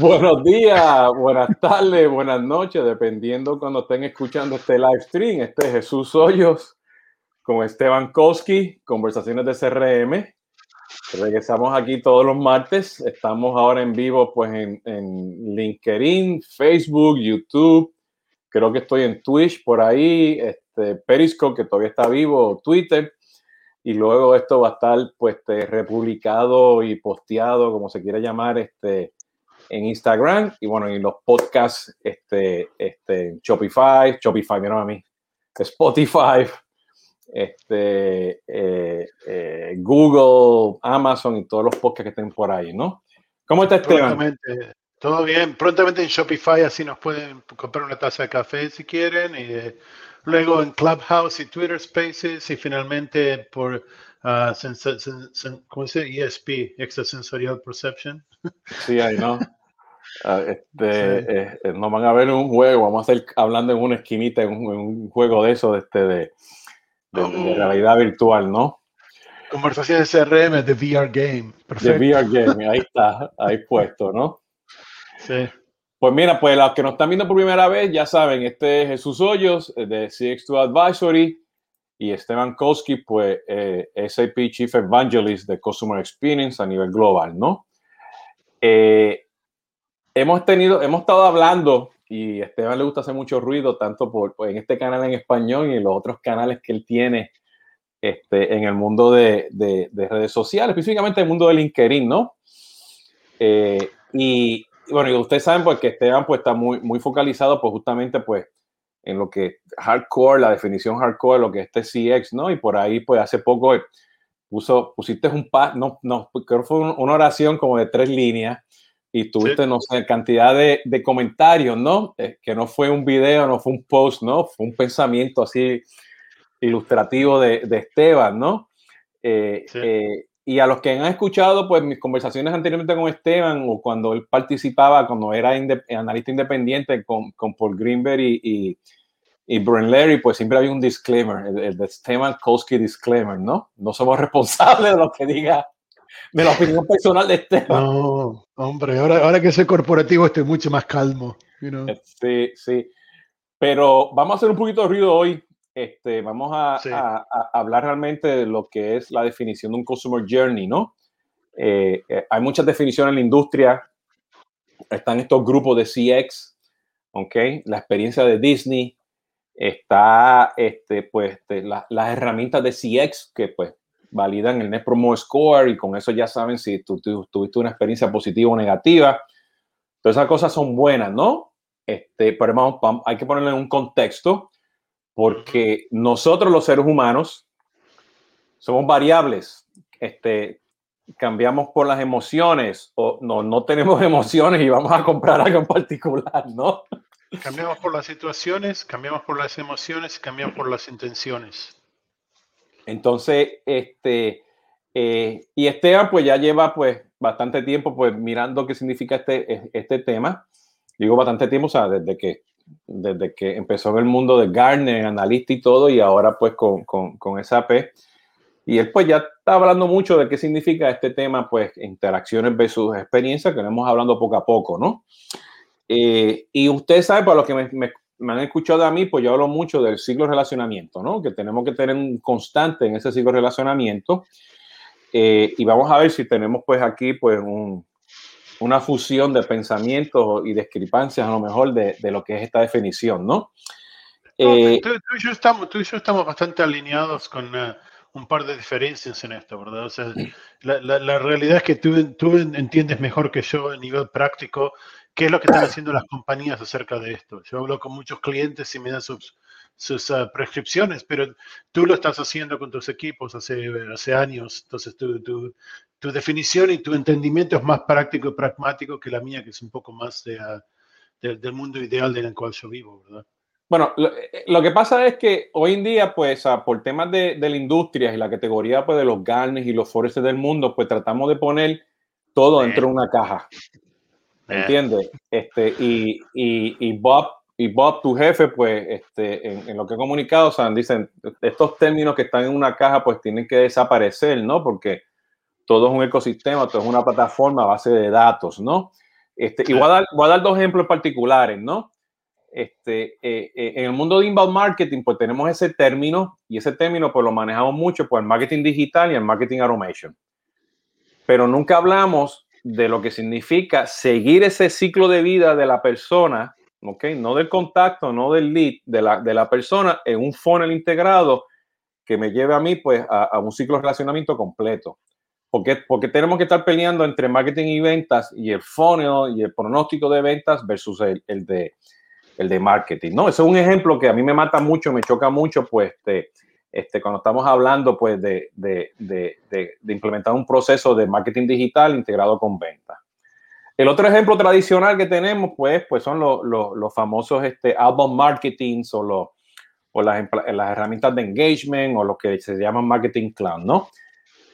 Buenos días, buenas tardes, buenas noches, dependiendo cuando estén escuchando este live stream. Este es Jesús Hoyos con Esteban Koski, conversaciones de CRM. Regresamos aquí todos los martes. Estamos ahora en vivo pues en, LinkedIn, Facebook, YouTube. Creo que estoy en Twitch por ahí, este, Periscope, que todavía está vivo, Twitter. Y luego esto va a estar pues este, republicado y posteado, como se quiera llamar, este, en Instagram y bueno, en los podcasts, este, este, Shopify, Shopify, mira a mí, Spotify, este, eh, eh, Google, Amazon y todos los podcasts que estén por ahí, ¿no? ¿Cómo está Esteban? Todo bien, prontamente en Shopify así nos pueden comprar una taza de café si quieren y eh, luego en Clubhouse y Twitter Spaces y finalmente por uh, ¿cómo se dice? ESP, Extrasensorial Perception. Sí, ahí no. Ah, este, eh, eh, nos van a ver en un juego, vamos a estar hablando en una esquinita, en un, juego de eso, de, este, de, de, oh. realidad virtual, ¿no? Conversaciones CRM de VR Game. De VR Game, ahí está, ahí puesto, ¿no? Sí. Pues mira, pues los que nos están viendo por primera vez, ya saben, este es Jesús Hoyos eh, de CX2 Advisory y Esteban Koski, pues SAP Chief Evangelist de Customer Experience a nivel global, ¿no? Eh, hemos tenido, hemos estado hablando y a Esteban le gusta hacer mucho ruido, tanto por, pues, en este canal en español y en los otros canales que él tiene este, en el mundo de, de, redes sociales, específicamente el mundo de LinkedIn, ¿no? Eh, y, bueno, y ustedes saben pues que Esteban pues está muy, muy focalizado pues justamente pues en lo que hardcore, la definición hardcore, lo que es este CX, ¿no? Y por ahí pues hace poco puso, pusiste un pas, no, no, creo que fue una oración como de tres líneas y tuviste, no sé, cantidad de, de comentarios, ¿no? Eh, que no fue un video, no fue un post, ¿no? Fue un pensamiento así ilustrativo de, de Esteban, ¿no? Eh, eh, y a los que han escuchado, pues mis conversaciones anteriormente con Esteban o cuando él participaba, cuando era analista independiente con, con Paul Greenberg y, y, y Brian Larry, pues siempre había un disclaimer, el, el de Esteban Kowski disclaimer, ¿no? No somos responsables de lo que diga de la opinión personal de Esteban. No, hombre, ahora, ahora que soy corporativo estoy mucho más calmo. Eh, sí, sí. Pero vamos a hacer un poquito de ruido hoy. Este, vamos a, a, hablar realmente de lo que es la definición de un customer journey, ¿no? Eh, eh, hay muchas definiciones en la industria. Están estos grupos de CX, ¿ok? La experiencia de Disney. Está, este, pues, este, las herramientas de CX, que pues validan el Net Promoter Score y con eso ya saben si tú, tuviste una experiencia positiva o negativa. Todas esas cosas son buenas, ¿no? Este, pero vamos, hay que ponerlo en un contexto porque nosotros los seres humanos somos variables. Este, cambiamos por las emociones o no, no tenemos emociones y vamos a comprar algo en particular, ¿no? Cambiamos por las situaciones, cambiamos por las emociones cambiamos por las intenciones. Entonces, este, eh, y Esteban pues ya lleva pues bastante tiempo pues mirando qué significa este, este tema. Digo bastante tiempo, o sea, desde que, desde que empezó en el mundo de Gartner, analista y todo, y ahora pues con, con, con SAP. Y él pues ya está hablando mucho de qué significa este tema, pues interacciones versus experiencia, que lo hemos hablando poco a poco, ¿no? Eh, y usted sabe, para los que me, me, me han escuchado a mí, pues yo hablo mucho del ciclo de relacionamiento, ¿no? Que tenemos que tener un constante en ese ciclo de relacionamiento. Eh, y vamos a ver si tenemos pues aquí pues una fusión de pensamientos y discrepancias a lo mejor de, de lo que es esta definición, ¿no? Eh, tú, y yo estamos, tú, y yo estamos, bastante alineados con uh, un par de diferencias en esto, ¿verdad? O sea, la, la, la realidad es que tú, tú entiendes mejor que yo a nivel práctico qué es lo que están haciendo las compañías acerca de esto. Yo hablo con muchos clientes y me dan sus, sus uh, prescripciones, pero tú lo estás haciendo con tus equipos hace, hace años, entonces tu, tu, tu, definición y tu entendimiento es más práctico y pragmático que la mía, que es un poco más de, uh, de, del mundo ideal en el cual yo vivo, ¿verdad? Bueno, lo, eh, lo, que pasa es que hoy en día, pues, uh, por temas de, de, la industria y la categoría pues, de los Garnes y los Forests del mundo, pues tratamos de poner todo dentro de una caja. ¿Me entiendes? Este, y, y, y, Bob, y Bob, tu jefe, pues, este, en, en, lo que he comunicado, o sea, dicen, estos términos que están en una caja, pues tienen que desaparecer, ¿no? Porque todo es un ecosistema, todo es una plataforma a base de datos, ¿no? Este, y voy a, dar, voy dar dos ejemplos particulares, ¿no? Este, eh, eh, en el mundo de inbound marketing, pues tenemos ese término y ese término pues lo manejamos mucho, pues el marketing digital y el marketing automation. Pero nunca hablamos de lo que significa seguir ese ciclo de vida de la persona, ¿ok? No del contacto, no del lead, de la, de la persona en un funnel integrado que me lleve a mí pues a un ciclo de relacionamiento completo. Porque, porque tenemos que estar peleando entre marketing y ventas y el funnel y el pronóstico de ventas versus el, de el de marketing. No, eso es un ejemplo que a mí me mata mucho, me choca mucho, pues, este, este, cuando estamos hablando, pues, de, de, de, de, implementar un proceso de marketing digital integrado con venta. El otro ejemplo tradicional que tenemos, pues, pues son los, los, famosos este, marketing o, los, o las, las herramientas de engagement o lo que se llaman marketing cloud, ¿no?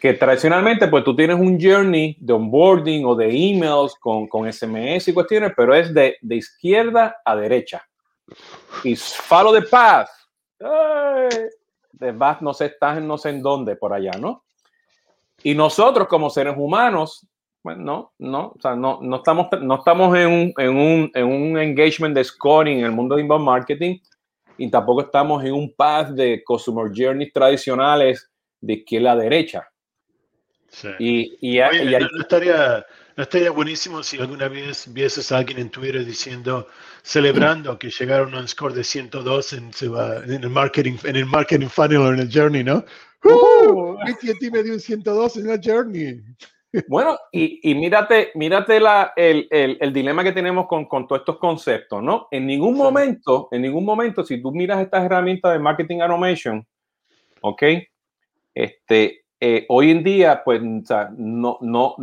Que tradicionalmente pues tú tienes un journey de onboarding o de emails con, con SMS y cuestiones, pero es de, de izquierda a derecha. Y follow the path. De path no sé, estás en no sé en dónde por allá, ¿no? Y nosotros como seres humanos, bueno, no, no, o sea, no, no estamos, no estamos en un, en, un, en un engagement de scoring en el mundo de inbound marketing y tampoco estamos en un path de customer journeys tradicionales de izquierda a derecha. Y, y, no, estaría, no estaría buenísimo si alguna vez vieses a alguien en Twitter diciendo, celebrando que llegaron a un score de 102 en, en, el marketing, en el marketing funnel o en el journey, ¿no? ¡Uh! AT&T me dio un 102 en el journey. Bueno, y, y mírate, mírate la, el, el, el, dilema que tenemos con, con, todos estos conceptos, ¿no? En ningún momento, en ningún momento, si tú miras estas herramientas de marketing automation, ¿ok? Este, eh, hoy en día, pues, o sea, no, no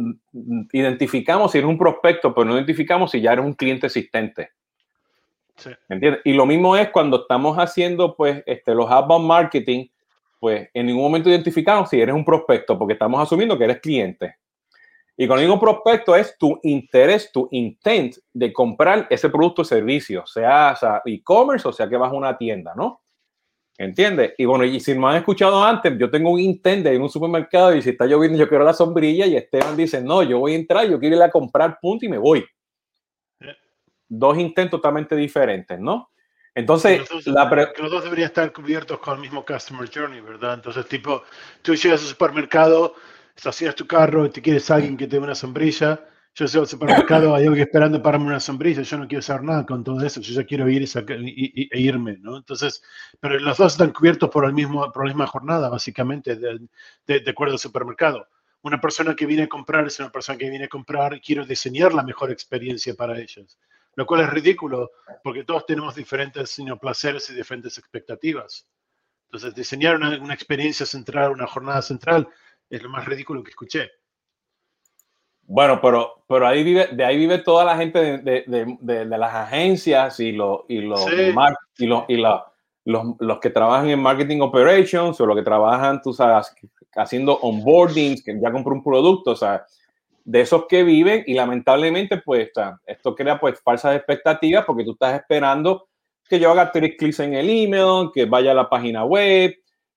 identificamos si eres un prospecto, pero no identificamos si ya eres un cliente existente. Sí. ¿Entiendes? Y lo mismo es cuando estamos haciendo, pues, este, los outbound marketing, pues, en ningún momento identificamos si eres un prospecto, porque estamos asumiendo que eres cliente. Y cuando digo prospecto es tu interés, tu intent de comprar ese producto o servicio, sea, sea e-commerce o sea que vas a una tienda, ¿no? ¿Entiendes? Y bueno, y si me han escuchado antes, yo tengo un intento en un supermercado y si está lloviendo yo quiero la sombrilla y Esteban dice, no, yo voy a entrar, yo quiero ir a comprar punto y me voy. Dos intentos totalmente diferentes, ¿no? Entonces, la que los dos deberían estar cubiertos con el mismo Customer Journey, ¿verdad? Entonces, tipo, tú llegas al supermercado, estacionas tu carro y te quieres alguien que te dé una sombrilla, yo soy al supermercado, hay alguien esperando para darme una sombrilla, yo no quiero hacer nada con todo eso, yo ya quiero ir y, e irme, ¿no? Entonces, pero los dos están cubiertos por, el mismo, por la misma jornada, básicamente, de, de, acuerdo al supermercado. Una persona que viene a comprar es una persona que viene a comprar y quiero diseñar la mejor experiencia para ellos, lo cual es ridículo porque todos tenemos diferentes sino, placeres y diferentes expectativas. Entonces, diseñar una, una experiencia central, una jornada central, es lo más ridículo que escuché. Bueno, pero, pero ahí vive, de ahí vive toda la gente de, de, de, de las agencias y, lo, y, los, sí. y, lo, y los, los, que trabajan en marketing operations o los que trabajan, tú sabes, haciendo onboarding, que ya compró un producto, o sea, de esos que viven y lamentablemente, pues, esto crea pues falsas expectativas porque tú estás esperando que yo haga tres clics en el email, que vaya a la página web,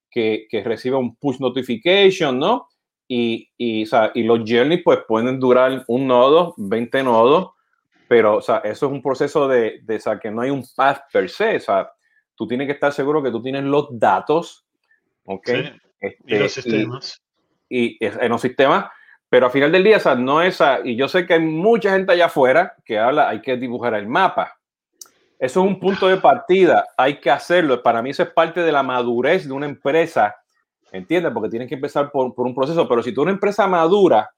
que, que reciba un push notification, ¿no? Y, y, o sea, y los journeys pues pueden durar un nodo, 20 nodos, pero o sea, eso es un proceso de, de o sea, que no hay un path per se, o sea, tú tienes que estar seguro que tú tienes los datos, ¿ok? Sí, este, y los sistemas. Y, y, en los sistemas, pero al final del día, o sea, no es, y yo sé que hay mucha gente allá afuera que habla, hay que dibujar el mapa. Eso es un punto de partida, hay que hacerlo. Para mí eso es parte de la madurez de una empresa ¿Entiendes? Porque tienes que empezar por, por, un proceso. Pero si tú eres una empresa madura,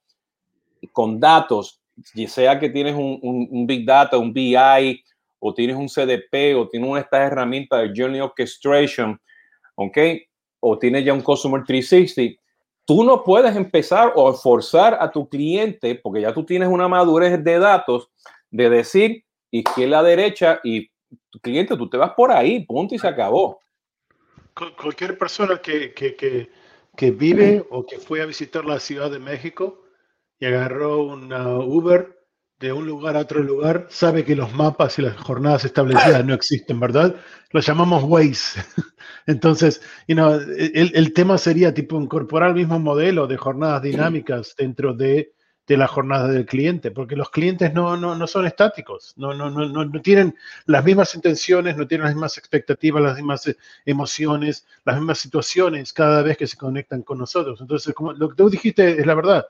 con datos, ya sea que tienes un, Big Data, un BI, o tienes un CDP, o tienes una esta herramienta de Journey Orchestration, ¿ok? O tienes ya un Customer 360, tú no puedes empezar o forzar a tu cliente, porque ya tú tienes una madurez de datos, de decir izquierda, derecha, y cliente, tú te vas por ahí, punto y se acabó cualquier persona que, que, que, vive o que fue a visitar la Ciudad de México y agarró un Uber de un lugar a otro lugar sabe que los mapas y las jornadas establecidas no existen, ¿verdad? Lo llamamos Waze. Entonces, el, tema sería tipo incorporar el mismo modelo de jornadas dinámicas dentro de, la jornada del cliente, porque los clientes no, no, son estáticos, no, no, no, no, tienen las mismas intenciones, no tienen las mismas expectativas, las mismas eh, emociones, las mismas situaciones cada vez que se conectan con nosotros. Entonces, como lo que tú dijiste es la verdad,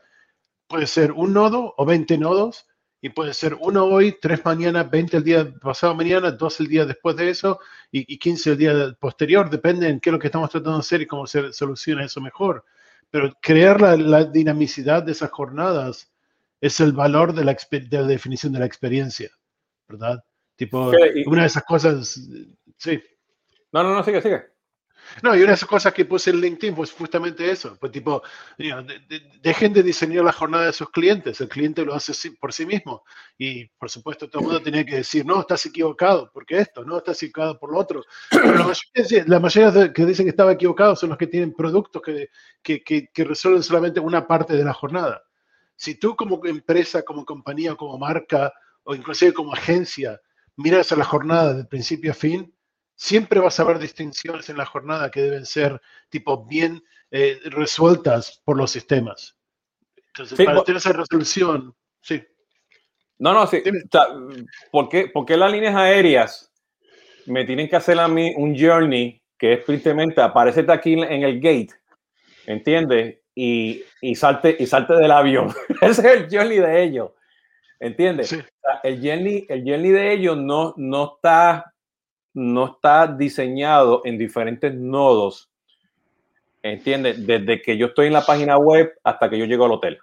puede ser un nodo o 20 nodos y puede ser uno hoy, tres mañana, 20 el día pasado mañana, dos el día después de eso y, y 15 el día posterior, depende en qué es lo que estamos tratando de hacer y cómo se soluciona eso mejor. Pero crear la, dinamicidad de esas jornadas es el valor de la, de la, definición de la experiencia, ¿verdad? Tipo, una de esas cosas, sí. No, no, no, sigue, sigue. No, y una de esas cosas que puse en LinkedIn fue justamente eso. Pues tipo, dejen de diseñar la jornada de sus clientes. El cliente lo hace por sí mismo. Y por supuesto, todo el mundo tenía que decir, no, estás equivocado, porque esto, no, estás equivocado por lo otro. Pero la mayoría, de que dicen que estaba equivocado son los que tienen productos que, que, que, que resuelven solamente una parte de la jornada. Si tú como empresa, como compañía, como marca o inclusive como agencia miras a la jornada de principio a fin, siempre vas a ver distinciones en la jornada que deben ser tipo bien eh, resueltas por los sistemas. Entonces, para tener esa resolución, sí. No, no, sí. ¿por, qué, ¿por, qué, las líneas aéreas me tienen que hacer a mí un journey que es simplemente aparece aquí en el gate, ¿entiendes? Y, y, salte, y salte del avión. Ese es el journey de ellos, ¿entiendes? el, journey, el de ellos no, no está no está diseñado en diferentes nodos, ¿entiendes? Desde que yo estoy en la página web hasta que yo llego al hotel.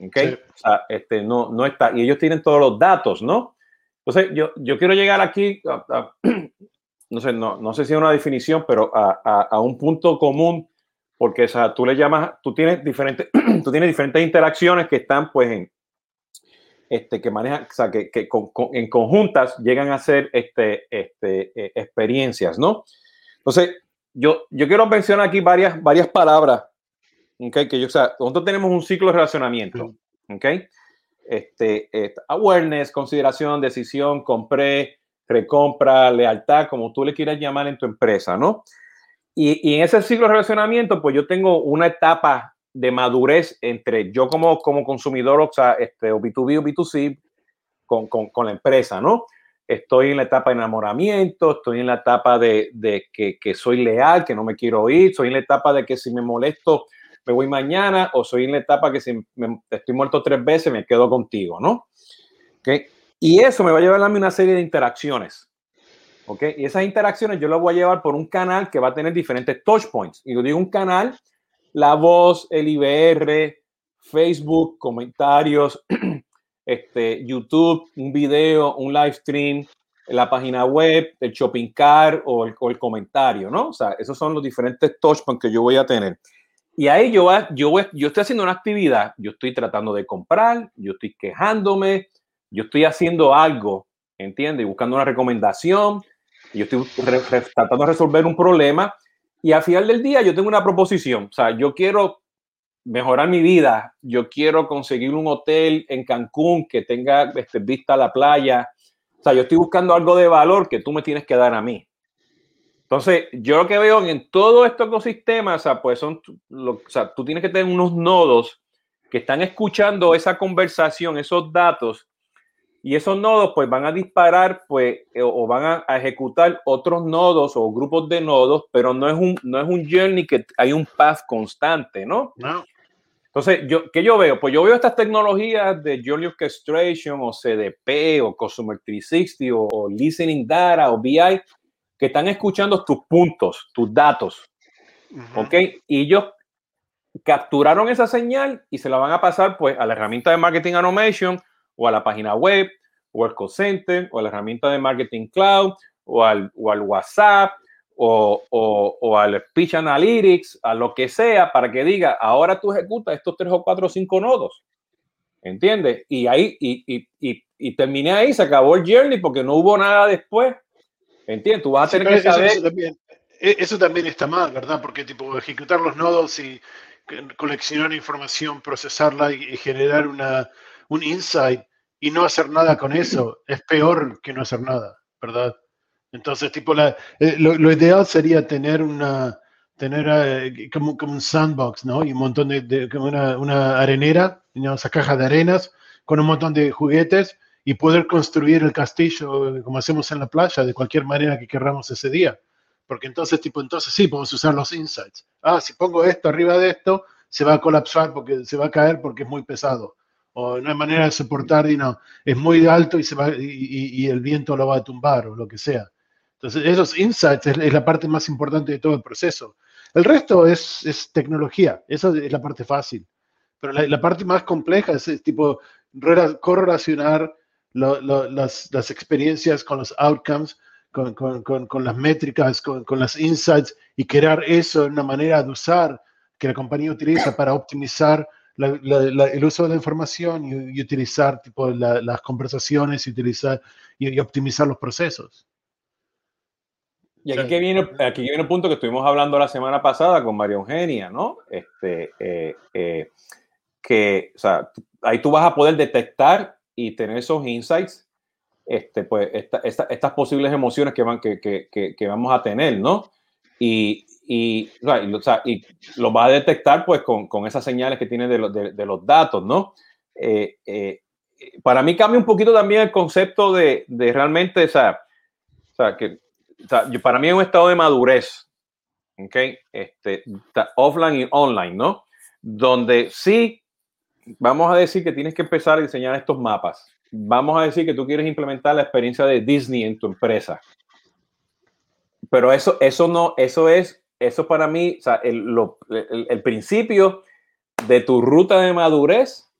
¿Ok? O sea, este, no, no está. Y ellos tienen todos los datos, ¿no? Entonces, yo, yo quiero llegar aquí, no sé, no, no sé si es una definición, pero a, a, un punto común, porque o sea, tú le llamas, tú tienes diferentes, tú tienes diferentes interacciones que están pues en, este, que manejan, o sea, que, en conjuntas llegan a ser este, este, eh, experiencias, ¿no? Entonces, yo, yo quiero mencionar aquí varias, varias palabras, ¿okay? Que yo, o sea, nosotros tenemos un ciclo de relacionamiento, ¿ok? Este, awareness, consideración, decisión, compré, recompra, lealtad, como tú le quieras llamar en tu empresa, ¿no? Y, y en ese ciclo de relacionamiento, pues yo tengo una etapa de madurez entre yo como, como consumidor, o sea, este, o B2B o B2C, con, con, con, la empresa, ¿no? Estoy en la etapa de enamoramiento, estoy en la etapa de, de que, que, soy leal, que no me quiero ir, soy en la etapa de que si me molesto me voy mañana, o soy en la etapa que si me, estoy muerto tres veces me quedo contigo, ¿no? ¿Okay? Y eso me va a llevar a mí una serie de interacciones. ¿Ok? Y esas interacciones yo las voy a llevar por un canal que va a tener diferentes touch points. Y yo digo un canal la Voz, el IBR, Facebook, comentarios, este, YouTube, un video, un live stream, la página web, el shopping cart o el, comentario, ¿no? O sea, esos son los diferentes touchpoints que yo voy a tener. Y ahí yo, yo, yo estoy haciendo una actividad, yo estoy tratando de comprar, yo estoy quejándome, yo estoy haciendo algo, ¿entiendes? Buscando una recomendación, yo estoy tratando de resolver un problema y al final del día yo tengo una proposición, o sea, yo quiero mejorar mi vida, yo quiero conseguir un hotel en Cancún que tenga este, vista a la playa, o sea, yo estoy buscando algo de valor que tú me tienes que dar a mí. Entonces, yo lo que veo en todo este ecosistema, o sea, pues son, o sea, tú tienes que tener unos nodos que están escuchando esa conversación, esos datos, y esos nodos pues van a disparar pues eh, o van a, ejecutar otros nodos o grupos de nodos, pero no es un, no es un journey que hay un path constante, ¿no? No. Entonces, yo, ¿qué yo veo? Pues yo veo estas tecnologías de Journey Orchestration o CDP o Customer 360 o, Listening Data o BI que están escuchando tus puntos, tus datos, ¿ok? Y ellos capturaron esa señal y se la van a pasar pues a la herramienta de Marketing Automation o a la página web, o al call center, o a la herramienta de marketing cloud, o al, o al WhatsApp, o, o, o, al Speech Analytics, a lo que sea, para que diga, ahora tú ejecutas estos tres o cuatro o cinco nodos. ¿Entiendes? Y ahí, y, y, y, y, terminé ahí, se acabó el journey porque no hubo nada después. ¿Entiendes? Tú vas a tener que saber. Eso, también, e, eso también está mal, ¿verdad? Porque, tipo, ejecutar los nodos y coleccionar información, procesarla y generar una, un insight y no hacer nada con eso es peor que no hacer nada, ¿verdad? Entonces, tipo, la, eh, lo, ideal sería tener una, tener eh, como, como, un sandbox, ¿no? Y un montón de, como una, una arenera, esa caja de arenas con un montón de juguetes y poder construir el castillo como hacemos en la playa de cualquier manera que queramos ese día. Porque entonces, tipo, entonces sí, podemos usar los insights. Ah, si pongo esto arriba de esto, se va a colapsar porque se va a caer porque es muy pesado. O no hay manera de soportar y no, es muy alto y, se va, y, el viento lo va a tumbar o lo que sea. Entonces, esos insights es, la parte más importante de todo el proceso. El resto es, es tecnología, esa es la parte fácil. Pero la, la parte más compleja es, es tipo correlacionar las, las, experiencias con los outcomes, con, con, con, las métricas, con, las insights y crear eso en una manera de usar que la compañía utiliza para optimizar el uso de la información y, utilizar tipo, las conversaciones y, utilizar, y, optimizar los procesos. Y aquí viene, aquí viene un punto que estuvimos hablando la semana pasada con María Eugenia, ¿no? Este, eh, eh, que, o sea, ahí tú vas a poder detectar y tener esos insights, este, pues estas posibles emociones que, van, que, que, que, vamos a tener, ¿no? Y, y, o sea, y, lo vas a detectar pues con, con esas señales que tiene de, de, de los datos, ¿no? Eh, eh, para mí cambia un poquito también el concepto de, de realmente, o o sea que para mí es un estado de madurez, ¿ok? Este, offline y online, ¿no? Donde sí vamos a decir que tienes que empezar a diseñar estos mapas. Vamos a decir que tú quieres implementar la experiencia de Disney en tu empresa. Pero eso, eso no, eso es, eso para mí, o sea, el, el, principio de tu ruta de madurez,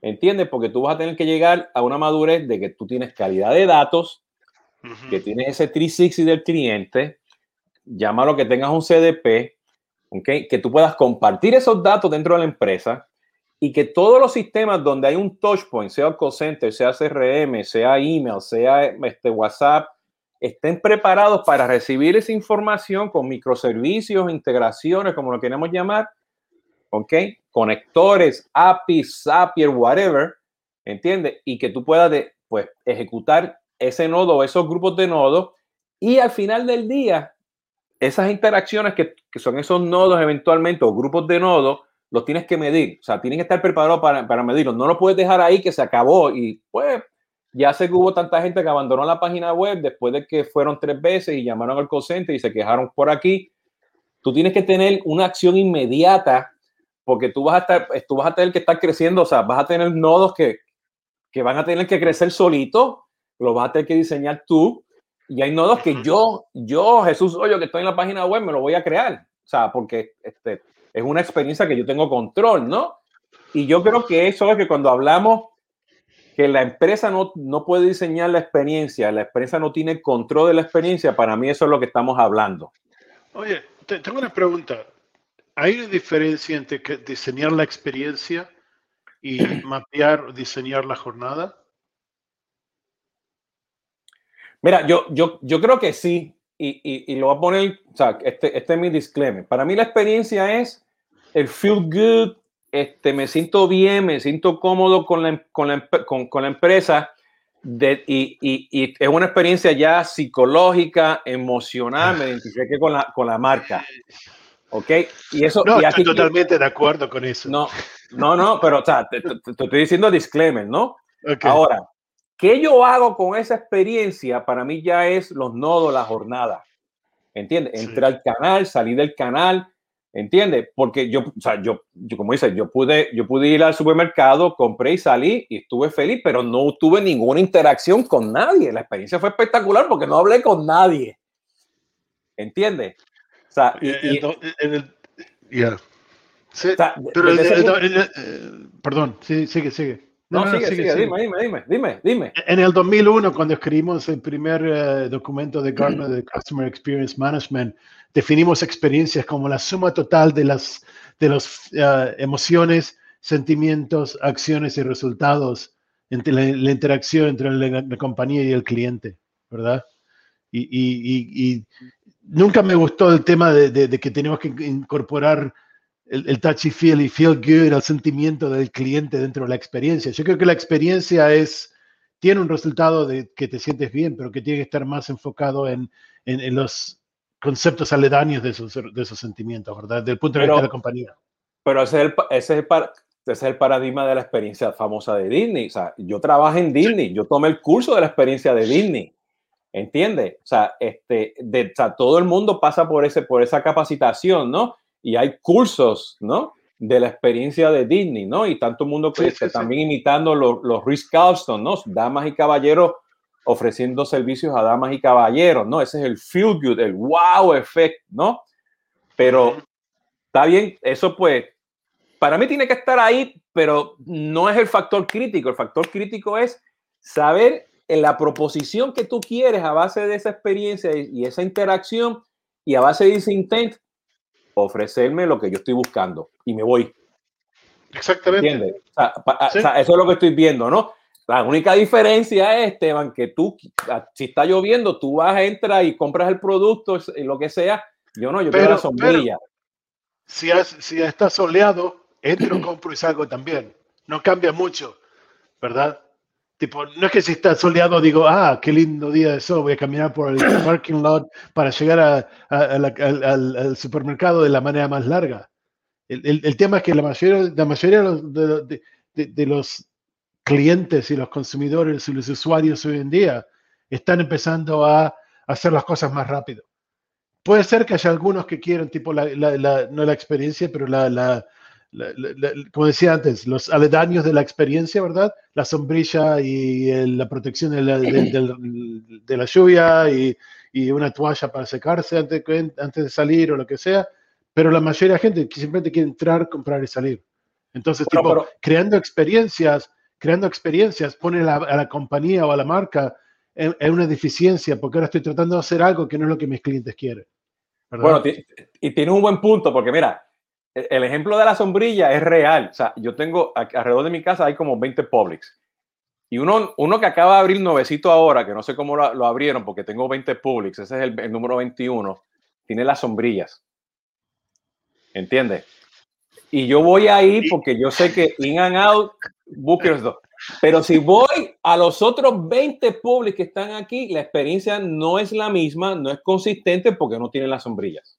¿entiendes? Porque tú vas a tener que llegar a una madurez de que tú tienes calidad de datos, que tienes ese 360 del cliente, llámalo que tengas un CDP, ¿okay? que tú puedas compartir esos datos dentro de la empresa, y que todos los sistemas donde hay un touch point, sea call center, sea CRM, sea email, sea este WhatsApp, estén preparados para recibir esa información con microservicios, integraciones, como lo queremos llamar, ¿ok? Conectores, APIs, Zapier, whatever, ¿entiendes? Y que tú puedas, pues, ejecutar ese nodo esos grupos de nodos y al final del día, esas interacciones que, que son esos nodos eventualmente o grupos de nodos, los tienes que medir, o sea, tienes que estar preparado para, para medirlos. No lo puedes dejar ahí que se acabó y pues ya sé que hubo tanta gente que abandonó la página web después de que fueron tres veces y llamaron al call y se quejaron por aquí. Tú tienes que tener una acción inmediata porque tú vas a, estar, tú vas a tener que estar creciendo, o sea, vas a tener nodos que, que van a tener que crecer solito, lo vas a tener que diseñar tú. Y hay nodos que yo, yo, Jesús yo que estoy en la página web, me lo voy a crear. O sea, porque este, es una experiencia que yo tengo control, ¿no? Y yo creo que eso es que cuando hablamos que la empresa no, no puede diseñar la experiencia, la empresa no tiene control de la experiencia, para mí eso es lo que estamos hablando. Oye, tengo una pregunta. ¿Hay una diferencia entre diseñar la experiencia y mapear, diseñar la jornada? Mira, yo, yo, yo creo que sí y, lo voy a poner, o sea, este, este es mi disclaimer. Para mí la experiencia es el feel good, este, me siento bien, me siento cómodo con la, con la, con, con la empresa de, y, y, es una experiencia ya psicológica, emocional, me identifique con la, con la marca. ¿Ok? Y eso. No, y estoy totalmente de acuerdo con eso. No, no, no, pero o sea, te, estoy diciendo disclaimer, ¿no? Ahora, ¿Qué yo hago con esa experiencia? Para mí ya es los nodos, la jornada. ¿Entiendes? Entrar al canal, salir del canal, ¿entiendes? Porque yo, o sea, yo, yo, como dice, yo pude, yo pude ir al supermercado, compré y salí y estuve feliz, pero no tuve ninguna interacción con nadie. La experiencia fue espectacular porque no hablé con nadie. ¿Entiendes? O sea, y, perdón, sí, sigue, sigue. No, sigue, sigue, dime, dime, dime, dime, En el 2001, cuando escribimos el primer eh, documento de Gartner de Customer Experience Management, definimos experiencias como la suma total de las de los, eh, emociones, sentimientos, acciones y resultados entre la, interacción entre la, compañía y el cliente, ¿verdad? Y, y, y, nunca me gustó el tema de, de, de que tenemos que incorporar el, touchy feel y feel good, el sentimiento del cliente dentro de la experiencia. Yo creo que la experiencia es tiene un resultado de que te sientes bien, pero que tiene que estar más enfocado en, en, los conceptos aledaños de esos, de esos sentimientos, ¿verdad? Desde el punto de vista de la compañía. Pero ese es, el, ese, es el ese es el paradigma de la experiencia famosa de Disney. O sea, yo trabajo en Disney, yo tomé el curso de la experiencia de Disney. ¿Entiendes? O sea, este, de, o sea, todo el mundo pasa por, ese, por esa capacitación, ¿no? Y hay cursos, ¿no? De la experiencia de Disney, ¿no? Y tanto mundo que también imitando los, los Ritz Carlson, ¿no? Damas y caballeros ofreciendo servicios a damas y caballeros, ¿no? Ese es el feel good, el wow effect, ¿no? Pero está bien, eso pues, para mí tiene que estar ahí, pero no es el factor crítico. El factor crítico es saber en la proposición que tú quieres a base de esa experiencia y esa interacción y a base de ese intent, ofrecerme lo que yo estoy buscando y me voy. Exactamente. eso es lo que estoy viendo, ¿no? La única diferencia es, Esteban, que tú, si está lloviendo, tú vas, entras y compras el producto, y lo que sea. Yo no, yo quiero la sombrilla. si, si está soleado, entro, compro y salgo también. No cambia mucho, ¿verdad? Tipo, no es que si está soleado digo, ah, qué lindo día de sol, voy a caminar por el parking lot para llegar al, supermercado de la manera más larga. El, tema es que la mayoría, la mayoría de, los clientes y los consumidores y los usuarios hoy en día están empezando a hacer las cosas más rápido. Puede ser que haya algunos que quieran, tipo, no la experiencia, pero la, como decía antes, los aledaños de la experiencia, ¿verdad? La sombrilla y la protección de la, de, la lluvia y, y, una toalla para secarse antes, antes de salir o lo que sea, pero la mayoría de la gente simplemente quiere entrar, comprar y salir. Entonces, tipo, creando experiencias, creando experiencias, pone a la compañía o a la marca en, una deficiencia, porque ahora estoy tratando de hacer algo que no es lo que mis clientes quieren. Bueno, y tiene un buen punto, porque mira, el ejemplo de la sombrilla es real. O sea, yo tengo alrededor de mi casa hay como 20 Publix. Y uno, uno que acaba de abrir nuevecito ahora, que no sé cómo lo, abrieron porque tengo 20 Publix, ese es el, número 21, tiene las sombrillas. ¿Entiendes? Y yo voy ahí porque yo sé que in and out, Bookers Pero si voy a los otros 20 Publix que están aquí, la experiencia no es la misma, no es consistente porque no tienen las sombrillas.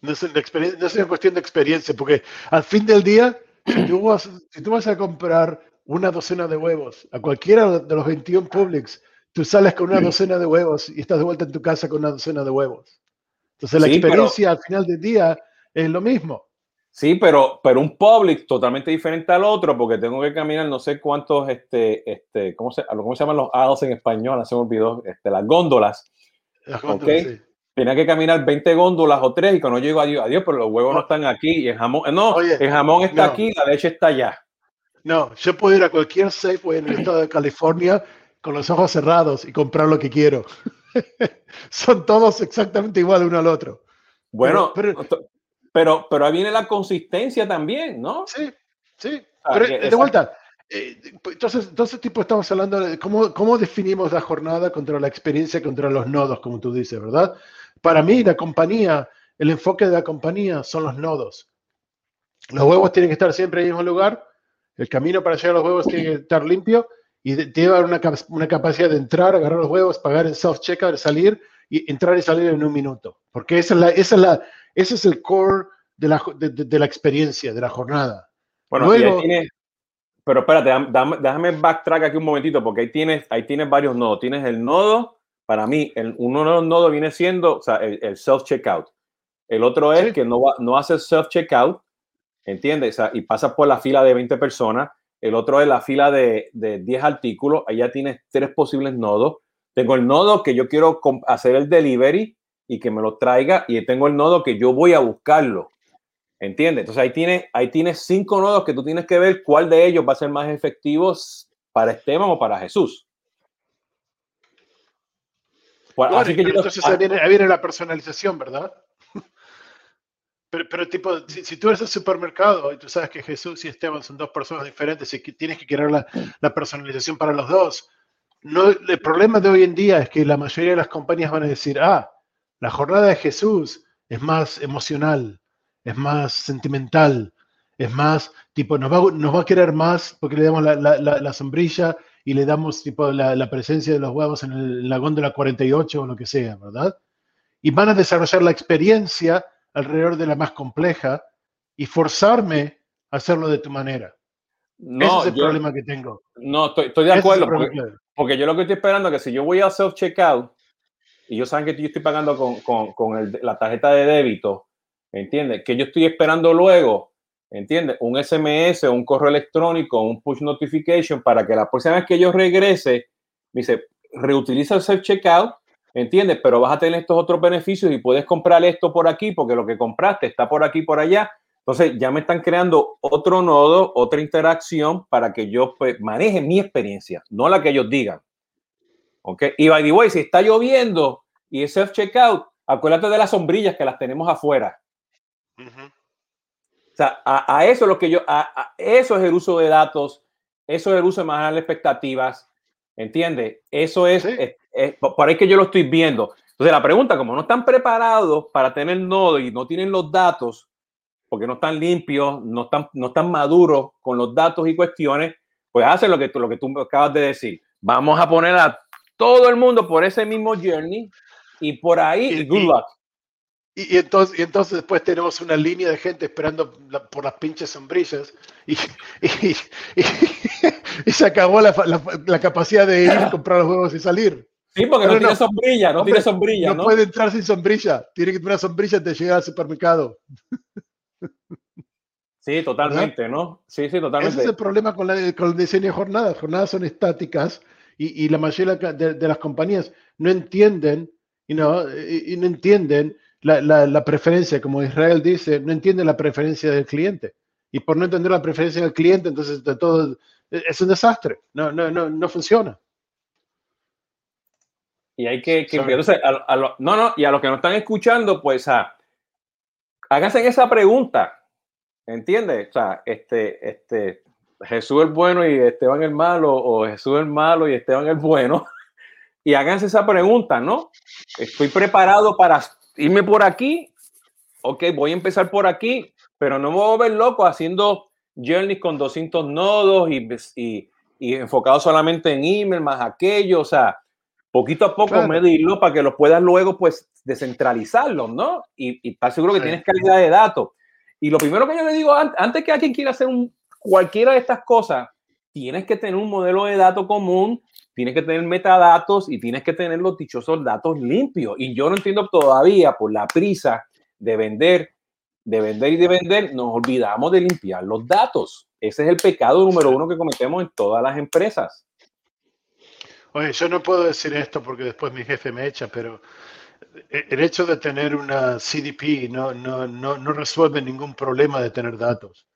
No es, una cuestión de experiencia, porque al fin del día, si tú, vas, a comprar una docena de huevos a cualquiera de los 21 Publix, tú sales con una docena de huevos y estás de vuelta en tu casa con una docena de huevos. Entonces la experiencia al final del día es lo mismo. Sí, pero, pero un Publix totalmente diferente al otro, porque tengo que caminar no sé cuántos, este, este, ¿cómo se, ¿cómo se llaman los aisles en español? Se me olvidó, este, las góndolas. Las góndolas tenía que caminar 20 góndolas o tres y cuando llego a Dios, adiós, pero los huevos no, están aquí y el jamón, no, el jamón está aquí, la leche está allá. No, yo puedo ir a cualquier Safeway en el estado de California con los ojos cerrados y comprar lo que quiero. Son todos exactamente iguales uno al otro. Bueno, pero, pero, pero, ahí viene la consistencia también, ¿no? Sí, sí. Pero de vuelta, eh, entonces, entonces, tipo, estamos hablando de cómo, cómo definimos la jornada contra la experiencia, contra los nodos, como tú dices, ¿verdad? Para mí, la compañía, el enfoque de la compañía son los nodos. Los huevos tienen que estar siempre en el mismo lugar, el camino para llegar a los huevos tiene que estar limpio y tiene una, una capacidad de entrar, agarrar los huevos, pagar el self-checkout, salir y entrar y salir en un minuto. Porque esa es la, esa es la, ese es el core de la, de, la experiencia, de la jornada. Bueno, Luego, pero espérate, déjame backtrack aquí un momentito, porque ahí tienes, ahí tienes varios nodos. Tienes el nodo para mí, el, uno de los nodos viene siendo o sea, el, self-checkout. El otro es que no, no hace self-checkout, ¿entiendes? y pasa por la fila de 20 personas. El otro es la fila de, de 10 artículos. Allá tienes tres posibles nodos. Tengo el nodo que yo quiero hacer el delivery y que me lo traiga. Y tengo el nodo que yo voy a buscarlo. ¿Entiendes? Entonces ahí tienes, ahí tienes cinco nodos que tú tienes que ver cuál de ellos va a ser más efectivo para Esteban o para Jesús. entonces ahí, viene, la personalización, ¿verdad? Pero, tipo, si, tú eres el supermercado y tú sabes que Jesús y Esteban son dos personas diferentes y que tienes que crear la, personalización para los dos, no, el problema de hoy en día es que la mayoría de las compañías van a decir, ah, la jornada de Jesús es más emocional, es más sentimental, es más, tipo, nos va, nos va a querer más porque le damos la, la sombrilla y le damos tipo la, presencia de los huevos en, el, la góndola 48 o lo que sea, ¿verdad? Y van a desarrollar la experiencia alrededor de la más compleja y forzarme a hacerlo de tu manera. No, Ese es el problema que tengo. No, estoy, de acuerdo. porque, yo lo que estoy esperando es que si yo voy a self-checkout y yo saben que yo estoy pagando con, con, con la tarjeta de débito, ¿entiendes? Que yo estoy esperando luego, ¿entiendes? Un SMS, un correo electrónico, un push notification para que la próxima vez que yo regrese, me dice, reutiliza el self-checkout, ¿entiendes? Pero vas a tener estos otros beneficios y puedes comprar esto por aquí porque lo que compraste está por aquí, por allá entonces ya me están creando otro nodo, otra interacción para que yo pues, maneje mi experiencia, no la que ellos digan. ¿Ok? Y by the way, si está lloviendo y es self-checkout, acuérdate de las sombrillas que las tenemos afuera. O sea, a, eso es lo que yo, a, eso es el uso de datos, eso es el uso de manejar expectativas, ¿entiendes? Eso es, por ahí que yo lo estoy viendo. Entonces la pregunta, como no están preparados para tener nodo y no tienen los datos, porque no están limpios, no están, no están maduros con los datos y cuestiones, pues hacen lo que, tú, lo que tú acabas de decir. Vamos a poner a todo el mundo por ese mismo journey y por ahí, y, good luck. Y, entonces, y entonces después tenemos una línea de gente esperando por las pinches sombrillas y, y se acabó la, la, capacidad de ir a comprar los huevos y salir. Sí, porque no, tiene sombrilla, no tiene sombrilla. No, puede entrar sin sombrilla, tiene que tener una sombrilla antes de llegar al supermercado. Sí, totalmente, ¿no? Sí, sí, totalmente. Ese es el problema con, la, con el diseño de jornadas. Jornadas son estáticas y, y la mayoría de, las compañías no entienden, y no entienden la, la, preferencia, como Israel dice, no entienden la preferencia del cliente. Y por no entender la preferencia del cliente, entonces de todo es un desastre. No, no, no, no funciona. Y hay que, que entonces, a, no, no, y a los que nos están escuchando, pues a háganse esa pregunta, ¿entiendes? O sea, este, este, Jesús el bueno y Esteban el malo, o Jesús el malo y Esteban el bueno, y háganse esa pregunta, ¿no? Estoy preparado para irme por aquí, ok, voy a empezar por aquí, pero no me voy a ver loco haciendo journeys con 200 nodos y, y, y enfocado solamente en email más aquello, o sea, poquito a poco medirlo para que lo puedas luego pues descentralizarlos, ¿no? Y, y estar seguro que tienes calidad de datos. Y lo primero que yo le digo, antes que alguien quiera hacer un, cualquiera de estas cosas, tienes que tener un modelo de datos común, tienes que tener metadatos y tienes que tener los dichosos datos limpios. Y yo no entiendo todavía por la prisa de vender, de vender y de vender, nos olvidamos de limpiar los datos. Ese es el pecado número uno que cometemos en todas las empresas. Oye, yo no puedo decir esto porque después mi jefe me echa, pero el hecho de tener una CDP no, no, no, no resuelve ningún problema de tener datos.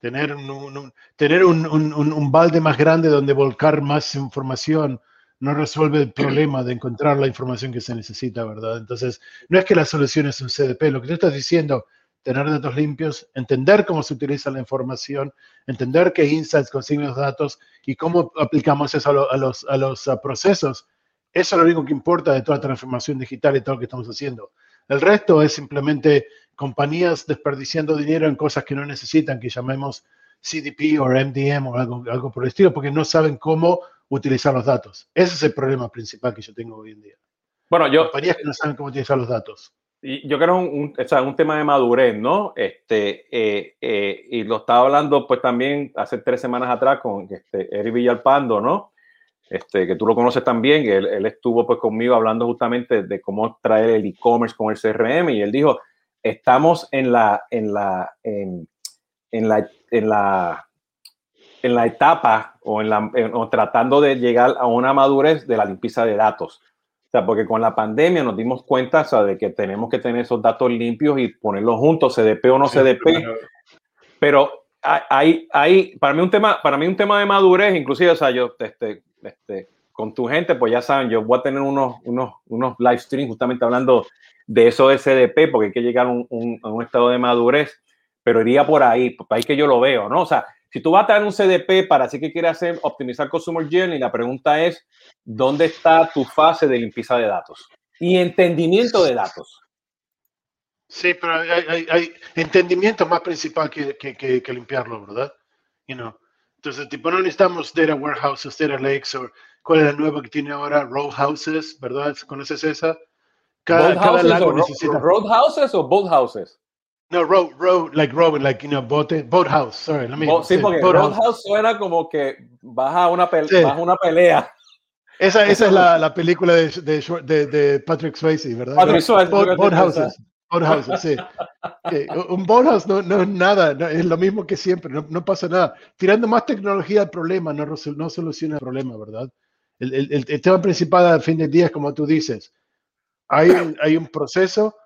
Tener, un, tener un, un, un, balde más grande donde volcar más información no resuelve el problema de encontrar la información que se necesita, ¿verdad? Entonces, no es que la solución es un CDP, lo que tú estás diciendo, tener datos limpios, entender cómo se utiliza la información, entender qué insights consiguen los datos y cómo aplicamos eso a, los, a los procesos eso es lo único que importa de toda transformación digital y todo lo que estamos haciendo. El resto es simplemente compañías desperdiciando dinero en cosas que no necesitan, que llamemos CDP o MDM o algo, algo por el estilo, porque no saben cómo utilizar los datos. Ese es el problema principal que yo tengo hoy en día. Bueno, yo... Compañías que no saben cómo utilizar los datos. Y yo creo un, o sea, un tema de madurez, ¿no? Este, eh, eh, y lo estaba hablando pues también hace tres semanas atrás con este, Eric Villalpando, ¿no? este, que tú lo conoces también, él, él, estuvo pues conmigo hablando justamente de cómo traer el e-commerce con el CRM y él dijo, estamos en la, en la, en, en la, en la, en la etapa o, en la, o tratando de llegar a una madurez de la limpieza de datos. O sea, porque con la pandemia nos dimos cuenta o sea, de que tenemos que tener esos datos limpios y ponerlos juntos, CDP o no CDP. Pero hay, hay, para mí un tema, para mí un tema de madurez, inclusive, o sea, yo, este, este, con tu gente, pues ya saben, yo voy a tener unos, unos, unos live streams justamente hablando de eso de CDP, porque hay que llegar a un, estado de madurez, pero iría por ahí, por ahí que yo lo veo, ¿no? O sea, si tú vas a tener un CDP para así que quieres hacer optimizar Consumer Journey, la pregunta es, ¿dónde está tu fase de limpieza de datos? Y entendimiento de datos. Sí, pero hay, entendimiento más principal que, que, que, limpiarlo, ¿verdad? You know, Entonces, tipo, no necesitamos data warehouses, data lakes, o cuál es la nueva que tiene ahora, row houses, ¿verdad? ¿Conoces esa? Cada, cada lago necesita. Road houses o boat houses? No, row, row, like row, like, you know, boat, boat house, sorry. Let me, sí, porque road house. suena como que vas a una, a una pelea. Esa, esa es la, la película de, de, de, Patrick Swayze, ¿verdad? Patrick Swayze. Boat, boat houses. Boathouse, sí. un boathouse no, no es nada, es lo mismo que siempre, no, no, pasa nada. Tirando más tecnología al problema no, no soluciona el problema, ¿verdad? El, tema principal al fin del día es como tú dices, hay, hay un proceso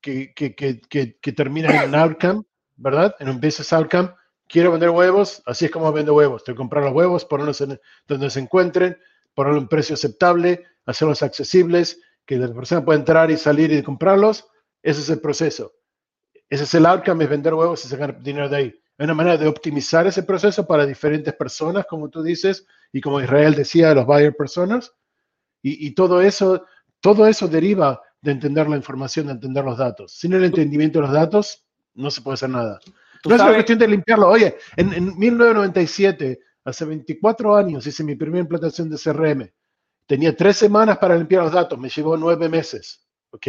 que, que, que, que, termina en un outcome, ¿verdad? En un business outcome. Quiero vender huevos, así es como vendo huevos. Que comprar los huevos, ponerlos en, donde se encuentren, ponerlos un precio aceptable, hacerlos accesibles, que la persona pueda entrar y salir y comprarlos ese es el proceso. Ese es el outcome, es vender huevos y sacar dinero de ahí. Hay una manera de optimizar ese proceso para diferentes personas, como tú dices, y como Israel decía, los buyer personas. Y, todo eso, todo eso deriva de entender la información, de entender los datos. Sin el entendimiento de los datos, no se puede hacer nada. No es una cuestión de limpiarlo. Oye, en, en 1997, hace 24 años, hice mi primera implantación de CRM. Tenía tres semanas para limpiar los datos, me llevó nueve meses. ¿Ok?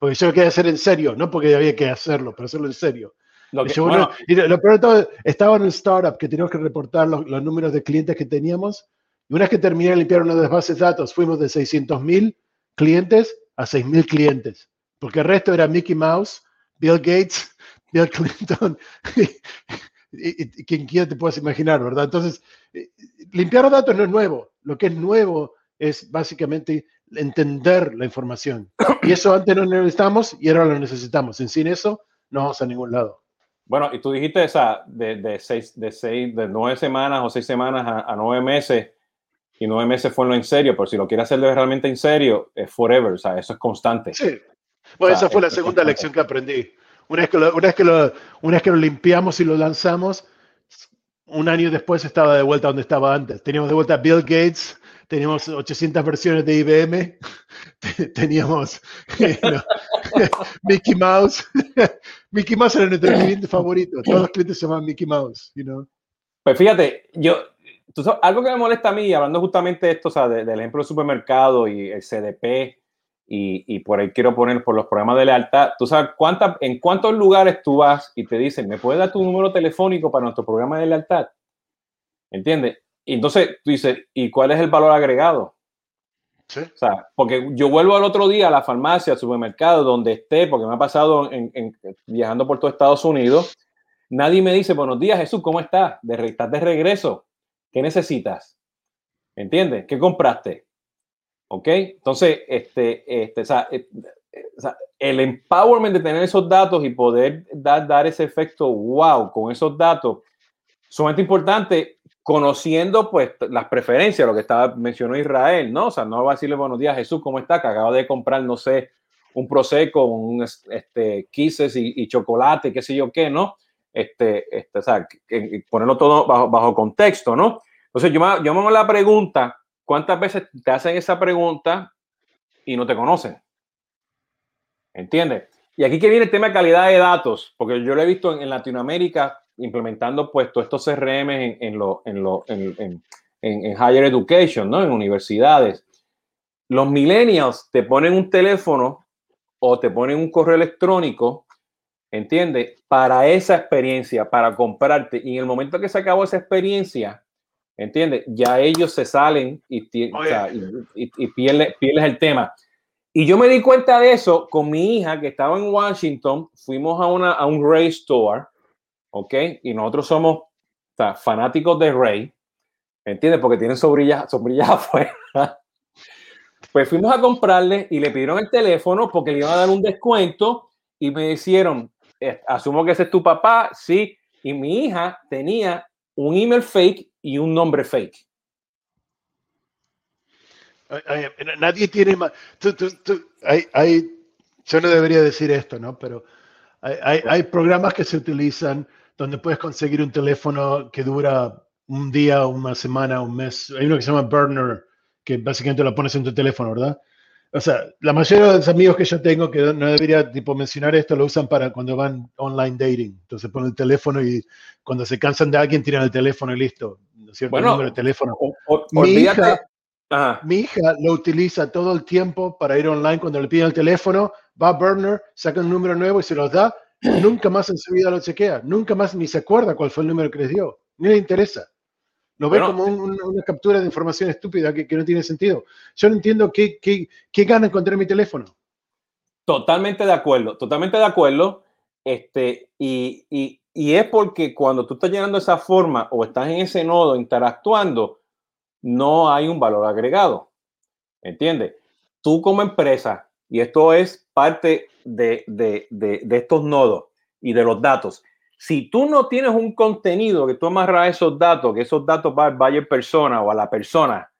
porque yo lo quería hacer en serio, no porque había que hacerlo, pero hacerlo en serio. Lo y lo peor de todo, estaba en un startup que teníamos que reportar los, números de clientes que teníamos. Y una vez que terminé de limpiar una de las bases de datos, fuimos de 600 mil clientes a 6 mil clientes. Porque el resto era Mickey Mouse, Bill Gates, Bill Clinton, y, quien quiera te puedas imaginar, ¿verdad? Entonces, eh, limpiar datos no es nuevo. Lo que es nuevo es básicamente entender la información. Y eso antes no necesitamos y ahora lo necesitamos. Sin eso, no vamos a ningún lado. Bueno, y tú dijiste esa de, de, seis, de, seis, de nueve semanas o seis semanas a, nueve meses, y nueve meses fue lo en serio, pero si lo quieres hacer realmente en serio, es forever, o sea, eso es constante. Sí. Bueno, esa fue la segunda lección que aprendí. Una vez que, lo, una, vez que lo, una vez que lo limpiamos y lo lanzamos, un año después estaba de vuelta donde estaba antes. Teníamos de vuelta a Bill Gates, teníamos 800 versiones de IBM, teníamos Mickey Mouse. Mickey Mouse era nuestro cliente favorito. Todos los clientes se llaman Mickey Mouse, you Pues fíjate, yo, algo que me molesta a mí, hablando justamente de esto, o sea, del ejemplo del supermercado y el CDP, y, y, por ahí quiero poner por los programas de lealtad, tú sabes cuántas, en cuántos lugares tú vas y te dicen, ¿me puedes dar tu número telefónico para nuestro programa de lealtad? ¿Entiendes? Y entonces tú dices, ¿y cuál es el valor agregado? Sí. O sea, porque yo vuelvo al otro día a la farmacia, al supermercado, donde esté, porque me ha pasado en, viajando por todo Estados Unidos, nadie me dice, buenos días Jesús, ¿cómo estás? De, ¿Estás de regreso? ¿Qué necesitas? ¿Entiendes? ¿Qué compraste? ¿Ok? Entonces, este, este, eh, o sea, el empowerment de tener esos datos y poder dar, dar ese efecto wow con esos datos, sumamente importante conociendo pues las preferencias, lo que estaba mencionó Israel, ¿no? O sea, no va a decirle buenos días Jesús, ¿cómo está? Que acaba de comprar, no sé, un Prosecco, un este, Kisses y, chocolate, qué sé yo qué, ¿no? Este, este, o sea, ponerlo todo bajo, bajo contexto, ¿no? Entonces yo me, yo me hago la pregunta, ¿cuántas veces te hacen esa pregunta y no te conocen? ¿Entiendes? Y aquí que viene el tema de calidad de datos, porque yo lo he visto en Latinoamérica implementando pues todos estos CRM en, en, lo, en, lo, en, en, higher education, ¿no? En universidades. Los millennials te ponen un teléfono o te ponen un correo electrónico, ¿entiendes? Para esa experiencia, para comprarte. Y en el momento que se acabó esa experiencia, ¿entiendes? Ya ellos se salen y, y, y, pierdes, el tema. Y yo me di cuenta de eso con mi hija que estaba en Washington. Fuimos a, una, a un Ray Store ¿ok? Y nosotros somos fanáticos de Rey, ¿entiendes? Porque tienen sombrillas, afuera. Pues fuimos a comprarle y le pidieron el teléfono porque le iban a dar un descuento y me dijeron, asumo que ese es tu papá, sí, y mi hija tenía un email fake y un nombre fake. Nadie tiene más. hay, yo no debería decir esto, ¿no? Pero hay, hay, programas que se utilizan donde puedes conseguir un teléfono que dura un día, una semana, un mes. Hay uno que se llama Burner, que básicamente lo pones en tu teléfono, ¿verdad? o sea, la mayoría de los amigos que yo tengo, que no debería tipo mencionar esto, lo usan para cuando van online dating. Entonces ponen el teléfono y cuando se cansan de alguien tiran el teléfono y listo. ¿no es cierto? el número de teléfono. mi, hija, mi hija lo utiliza todo el tiempo para ir online cuando le piden el teléfono, va a Burner, saca un número nuevo y se los da. Nunca más en su vida lo chequea. Nunca más ni se acuerda cuál fue el número que les dio. Ni le interesa. Lo ve como una captura de información estúpida que, no tiene sentido. Yo no entiendo qué, qué, qué gana encontrar mi teléfono. Totalmente de acuerdo, totalmente de acuerdo. Este, y, y, y, es porque cuando tú estás llenando esa forma o estás en ese nodo interactuando, no hay un valor agregado. ¿Entiendes? Tú como empresa, y esto es parte de, de, de, estos nodos y de los datos, si tú no tienes un contenido que tú amarras esos datos, que esos datos vayan a persona o a la persona,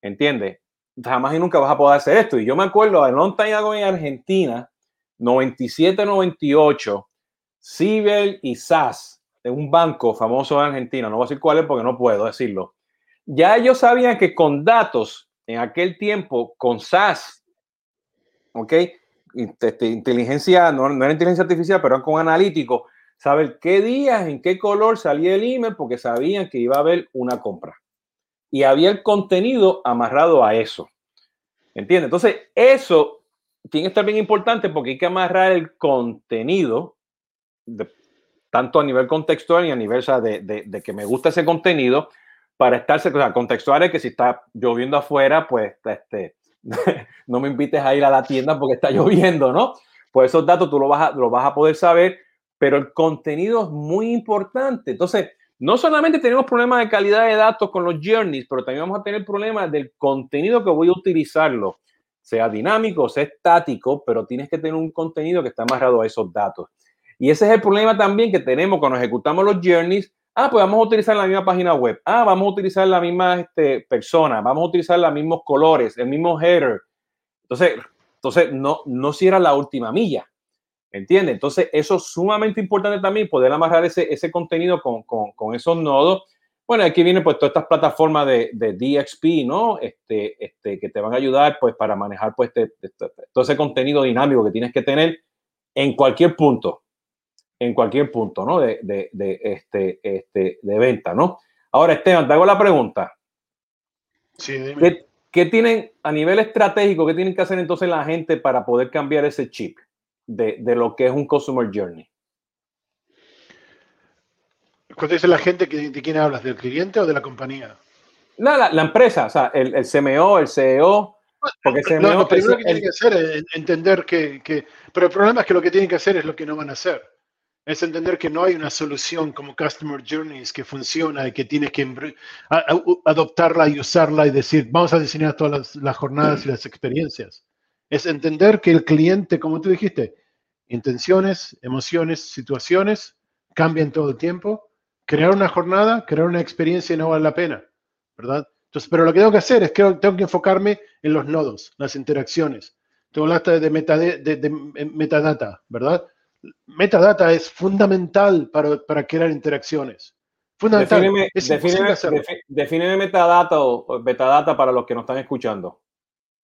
¿entiendes? Jamás y nunca vas a poder hacer esto. Y yo me acuerdo de long time ago en Argentina, 97-98, Cibel y SAS, de un banco famoso de Argentina, no voy a decir cuál es porque no puedo decirlo. Ya ellos sabían que con datos, en aquel tiempo, con SAS, ¿ok? Este, inteligencia, no, no era inteligencia artificial, pero con analítico, saber qué días, en qué color salía el email, porque sabían que iba a haber una compra. Y había el contenido amarrado a eso. ¿Entiendes? Entonces, eso tiene que estar bien importante porque hay que amarrar el contenido, tanto a nivel contextual y a nivel de, que me gusta ese contenido, para estarse, o sea, contextual es que si está lloviendo afuera, pues este, no me invites a ir a la tienda porque está lloviendo, ¿no? Pues esos datos tú los vas a, los vas a poder saber pero el contenido es muy importante. Entonces, no solamente tenemos problemas de calidad de datos con los journeys, pero también vamos a tener problemas del contenido que voy a utilizarlo, sea dinámico, sea estático, pero tienes que tener un contenido que está amarrado a esos datos. Y ese es el problema también que tenemos cuando ejecutamos los journeys. Ah, pues vamos a utilizar la misma página web. Ah, vamos a utilizar la misma este, persona. Vamos a utilizar los mismos colores, el mismo header. Entonces, entonces no, no si era la última milla. ¿Entiende? Entonces, eso es sumamente importante también, poder amarrar ese, ese contenido con, con, con, esos nodos. Bueno, aquí vienen pues todas estas plataformas de, de DXP, ¿no? Este, este, que te van a ayudar pues para manejar pues este, este, todo ese contenido dinámico que tienes que tener en cualquier punto, en cualquier punto, ¿no? De, de, de este, este, de venta, ¿no? Ahora, Esteban, te hago la pregunta. Sí, dime. ¿Qué, ¿Qué tienen a nivel estratégico, qué tienen que hacer entonces la gente para poder cambiar ese chip? de, de lo que es un Customer Journey. Cuando dice la gente, ¿de quién hablas? ¿Del cliente o de la compañía? No, la, la empresa, o sea, el, el, CMO, el CEO. Porque el CMO, lo primero que tiene que hacer es entender que, que, Pero el problema es que lo que tienen que hacer es lo que no van a hacer. Es entender que no hay una solución como Customer Journeys que funciona y que tienes que adoptarla y usarla y decir, vamos a diseñar todas las, jornadas y las experiencias es entender que el cliente, como tú dijiste, intenciones, emociones, situaciones cambian todo el tiempo. Crear una jornada, crear una experiencia no vale la pena, ¿verdad? Entonces, pero lo que tengo que hacer es que tengo que enfocarme en los nodos, las interacciones. Tengo hablaste de, de, metadata, ¿verdad? Metadata es fundamental para, para crear interacciones. Fundamental. Defíneme, metadata o metadata para los que nos están escuchando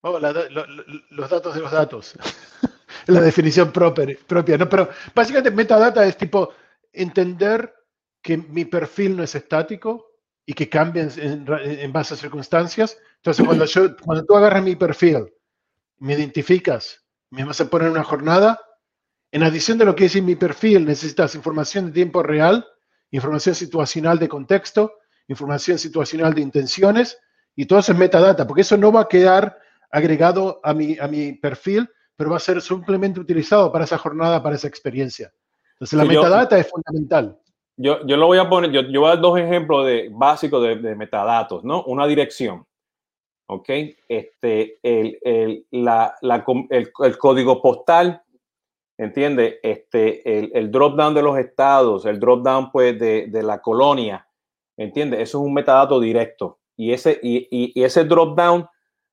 los datos de los datos. la definición propia, ¿no? Pero básicamente metadata es tipo entender que mi perfil no es estático y que cambia en, base a circunstancias. Entonces, cuando, yo, cuando tú agarras mi perfil, me identificas, me vas a poner una jornada, en adición de lo que es en mi perfil, necesitas información de tiempo real, información situacional de contexto, información situacional de intenciones, y todo eso es metadata, porque eso no va a quedar agregado a mi, a mi perfil, pero va a ser simplemente utilizado para esa jornada, para esa experiencia. Entonces, la metadata es fundamental. Yo, yo lo voy a poner, yo, yo voy a dar dos ejemplos de, básicos de, de metadatos, ¿no? Una dirección, ¿ok? Este, el, el, la, la, el, el código postal, ¿entiende? Este, el, el, drop down de los estados, el drop down pues de, de la colonia, ¿entiende? Eso es un metadato directo. Y ese, y, y, y ese drop down,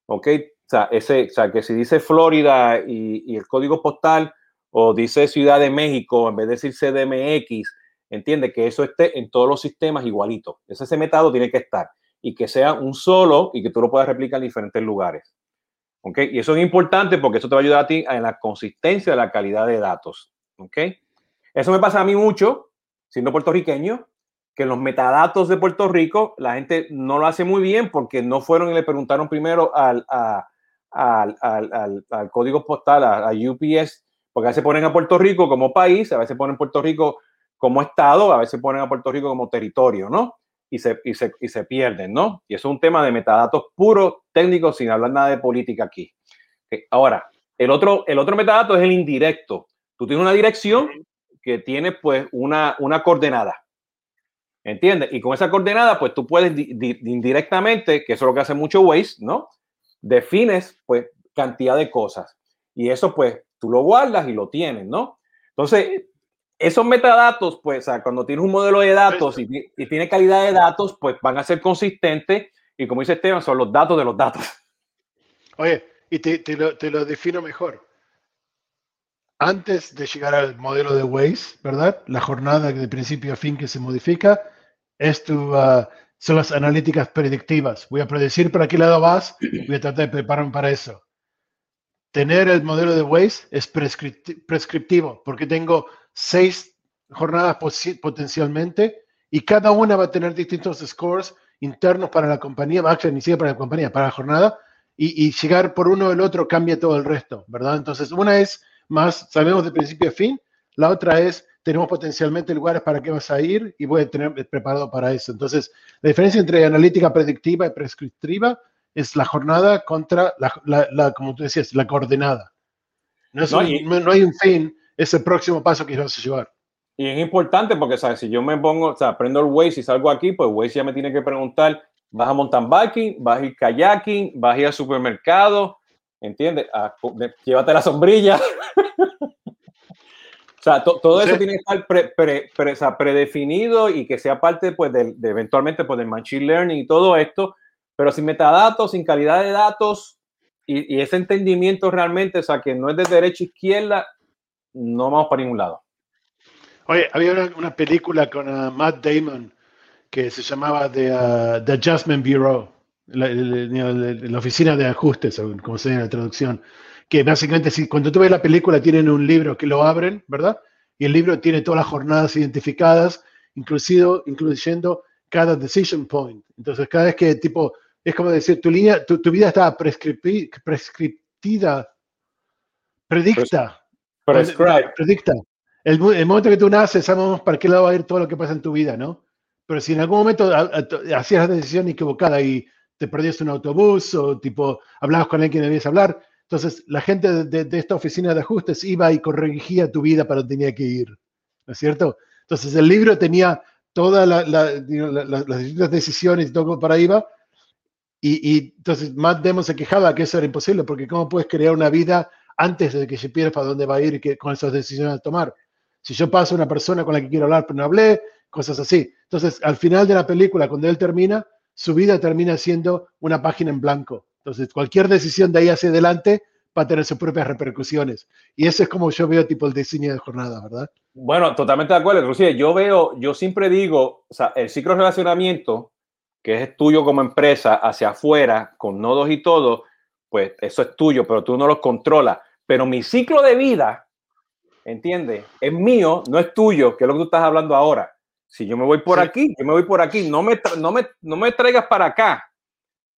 ¿ok? O sea, ese, o sea, que si dice Florida y, el código postal o dice Ciudad de México en vez de decir CDMX, entiende que eso esté en todos los sistemas igualito. Ese, ese metado tiene que estar y que sea un solo y que tú lo puedas replicar en diferentes lugares. ¿Ok? Y eso es importante porque eso te va a ayudar a ti en la consistencia de la calidad de datos. ¿Ok? Eso me pasa a mí mucho, siendo puertorriqueño, que los metadatos de Puerto Rico la gente no lo hace muy bien porque no fueron y le preguntaron primero al, al, al, al código postal, a, UPS, porque a veces ponen a Puerto Rico como país, a veces ponen Puerto Rico como estado, a veces ponen a Puerto Rico como territorio, ¿no? Y se, y se, y se pierden, ¿no? Y eso es un tema de metadatos puro técnico, sin hablar nada de política aquí. Ahora, el otro, el otro metadato es el indirecto. Tú tienes una dirección que tiene pues una, una coordenada. ¿Entiendes? Y con esa coordenada, pues tú puedes indirectamente, que eso es lo que hace mucho Waze, ¿no? Defines, pues, cantidad de cosas. Y eso, pues, tú lo guardas y lo tienes, ¿no? Entonces, esos metadatos, pues, cuando tienes un modelo de datos y, tiene calidad de datos, pues van a ser consistentes. Y como dice Esteban, son los datos de los datos. Oye, y te, te, lo, te lo defino mejor antes de llegar al modelo de Waze, ¿verdad? La jornada de principio a fin que se modifica, es ah, son las analíticas predictivas. Voy a predecir para qué lado vas, voy a tratar de prepararme para eso. Tener el modelo de Waze es prescriptivo, porque tengo seis jornadas potencialmente y cada una va a tener distintos scores internos para la compañía, actually ni siquiera para la compañía, para la jornada, y, y llegar por uno o el otro cambia todo el resto, ¿verdad? Entonces, una es más, sabemos de principio a fin, la otra es tenemos potencialmente lugares para que vas a ir y voy a tener preparado para eso. Entonces, la diferencia entre analítica predictiva y prescriptiva es la jornada contra la, la, como tú decías, la coordenada. No, hay un fin, es el próximo paso que vas a llevar. Y es importante porque, ¿sabes? Si yo me pongo, o sea, prendo el Waze y salgo aquí, pues Waze ya me tiene que preguntar, ¿vas a mountain biking? ¿Vas a ir kayaking? ¿Vas a ir al supermercado? ¿Entiendes? Ah, llévate la sombrilla. O sea, todo eso tiene que estar predefinido y que sea parte pues, de, eventualmente pues, del machine learning y todo esto, pero sin metadatos, sin calidad de datos y, ese entendimiento realmente, o sea, que no es de derecha a izquierda, no vamos para ningún lado. Oye, había una, película con uh, Matt Damon que se llamaba The, uh, The Adjustment Bureau, la, la, oficina de ajustes, como se llama la traducción que básicamente si, cuando tú ves la película tienen un libro que lo abren, ¿verdad? Y el libro tiene todas las jornadas identificadas, inclusive, incluyendo cada decision point. Entonces, cada vez que tipo, es como decir, tu línea, tu, tu vida está prescriptida, predicta. Predicta. El, el, momento que tú naces, sabemos para qué lado va a ir todo lo que pasa en tu vida, ¿no? Pero si en algún momento hacías la decisión equivocada y te perdiste un autobús o tipo hablabas con alguien que debías hablar, entonces, la gente de, esta oficina de ajustes iba y corregía tu vida para donde tenía que ir, ¿no es cierto? Entonces, el libro tenía todas las distintas decisiones y todo para iba. Y, y, entonces, Matt Damon se quejaba que eso era imposible, porque ¿cómo puedes crear una vida antes de que se pierda dónde va a ir que, con esas decisiones a tomar? Si yo paso a una persona con la que quiero hablar, pero no hablé, cosas así. Entonces, al final de la película, cuando él termina, su vida termina siendo una página en blanco entonces, cualquier decisión de ahí hacia adelante va a tener sus propias repercusiones. Y eso es como yo veo tipo el diseño de jornada, ¿verdad? Bueno, totalmente de acuerdo. Inclusive yo veo, yo siempre digo, o sea, el ciclo de relacionamiento, que es tuyo como empresa hacia afuera, con nodos y todo, pues eso es tuyo, pero tú no los controlas. Pero mi ciclo de vida, ¿entiendes? Es mío, no es tuyo, que es lo que tú estás hablando ahora. Si yo me voy por aquí, yo me voy por aquí, no me, no me, no me traigas para acá.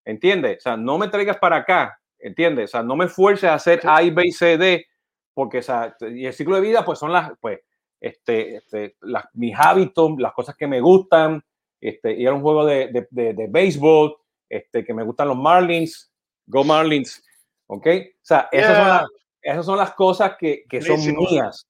¿Entiendes? O sea, no me traigas para acá, ¿entiendes? O sea, no me fuerces a hacer A, B y C, D, porque, o sea, y el ciclo de vida, pues son las, pues, este, este las, mis hábitos, las cosas que me gustan, este, ir a un juego de, de, de, de, béisbol, este, que me gustan los Marlins, Go Marlins, ¿ok? O sea, esas, son, las, esas son las cosas que, que son mías,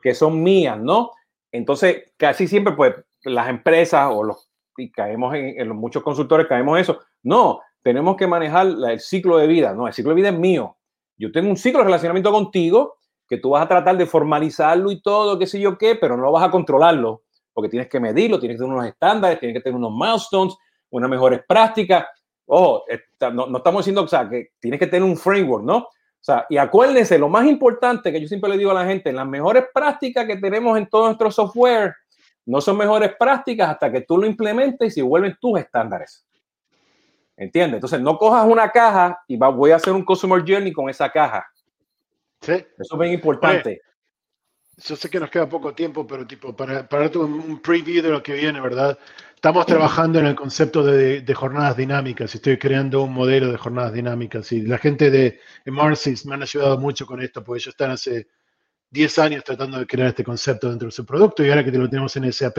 que son mías, ¿no? Entonces, casi siempre, pues, las empresas o los, y caemos en, en los muchos consultores, caemos en eso. No, tenemos que manejar el ciclo de vida. No, el ciclo de vida es mío. Yo tengo un ciclo de relacionamiento contigo que tú vas a tratar de formalizarlo y todo, qué sé yo qué, pero no vas a controlarlo porque tienes que medirlo, tienes que tener unos estándares, tienes que tener unos milestones, unas mejores prácticas. Oh, no, no, estamos diciendo, o sea, que tienes que tener un framework, ¿no? O sea, y acuérdense, lo más importante que yo siempre le digo a la gente, las mejores prácticas que tenemos en todo nuestro software no son mejores prácticas hasta que tú lo implementes y se vuelven tus estándares. ¿Entiendes? Entonces, no cojas una caja y va, voy a hacer un Customer Journey con esa caja. Sí. Eso es bien importante. Yo sé que nos queda poco tiempo, pero tipo, para, para un preview de lo que viene, ¿verdad? Estamos trabajando en el concepto de, jornadas dinámicas. Estoy creando un modelo de jornadas dinámicas. Y la gente de Marcis me han ayudado mucho con esto, porque ellos están hace 10 años tratando de crear este concepto dentro de su producto y ahora que lo tenemos en SAP,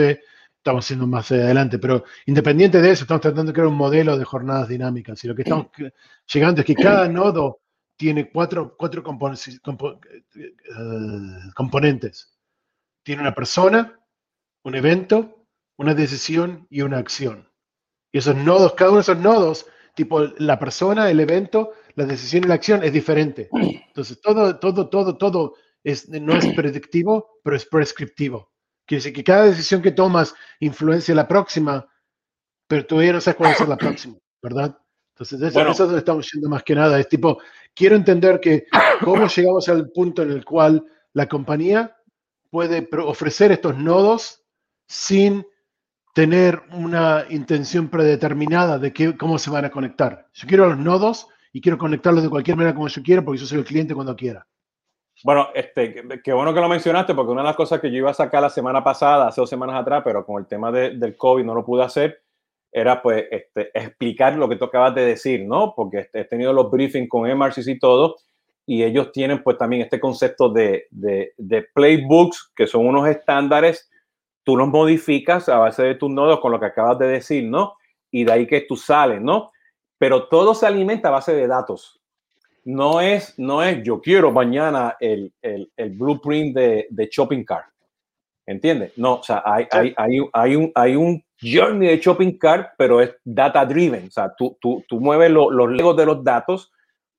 estamos haciendo más adelante. Pero independiente de eso, estamos tratando de crear un modelo de jornadas dinámicas. Y lo que estamos llegando es que cada nodo tiene cuatro, cuatro eh, componentes. Tiene una persona, un evento, una decisión y una acción. Y esos nodos, cada uno de esos nodos, tipo la persona, el evento, la decisión y la acción es diferente. Entonces, todo, todo, todo, todo es, no es predictivo, pero es prescriptivo. Quiere decir que cada decisión que tomas influencia la próxima, pero todavía no sabes cuál ser la próxima, ¿verdad? Entonces, eso, es donde estamos yendo más que nada. Es tipo, quiero entender que cómo llegamos al punto en el cual la compañía puede ofrecer estos nodos sin tener una intención predeterminada de qué, cómo se van a conectar. Yo quiero los nodos y quiero conectarlos de cualquier manera como yo quiera porque yo soy el cliente cuando quiera. Bueno, este, qué bueno que lo mencionaste porque una de las cosas que yo iba a sacar la semana pasada, hace dos semanas atrás, pero con el tema del COVID no lo pude hacer, era pues este, explicar lo que tú acabas de decir, ¿no? Porque he tenido los briefings con MRCC y todo, y ellos tienen pues también este concepto de, de, de playbooks, que son unos estándares tú los modificas a base de tus nodos con lo que acabas de decir, ¿no? Y de ahí que tú sales, ¿no? Pero todo se alimenta a base de datos. No es, no es yo quiero mañana el, el, el blueprint de, de, shopping cart. ¿Entiendes? No, o sea, hay, hay, hay, hay, un, hay un journey de shopping cart, pero es data driven. O sea, tú, tú, tú mueves los legos de los datos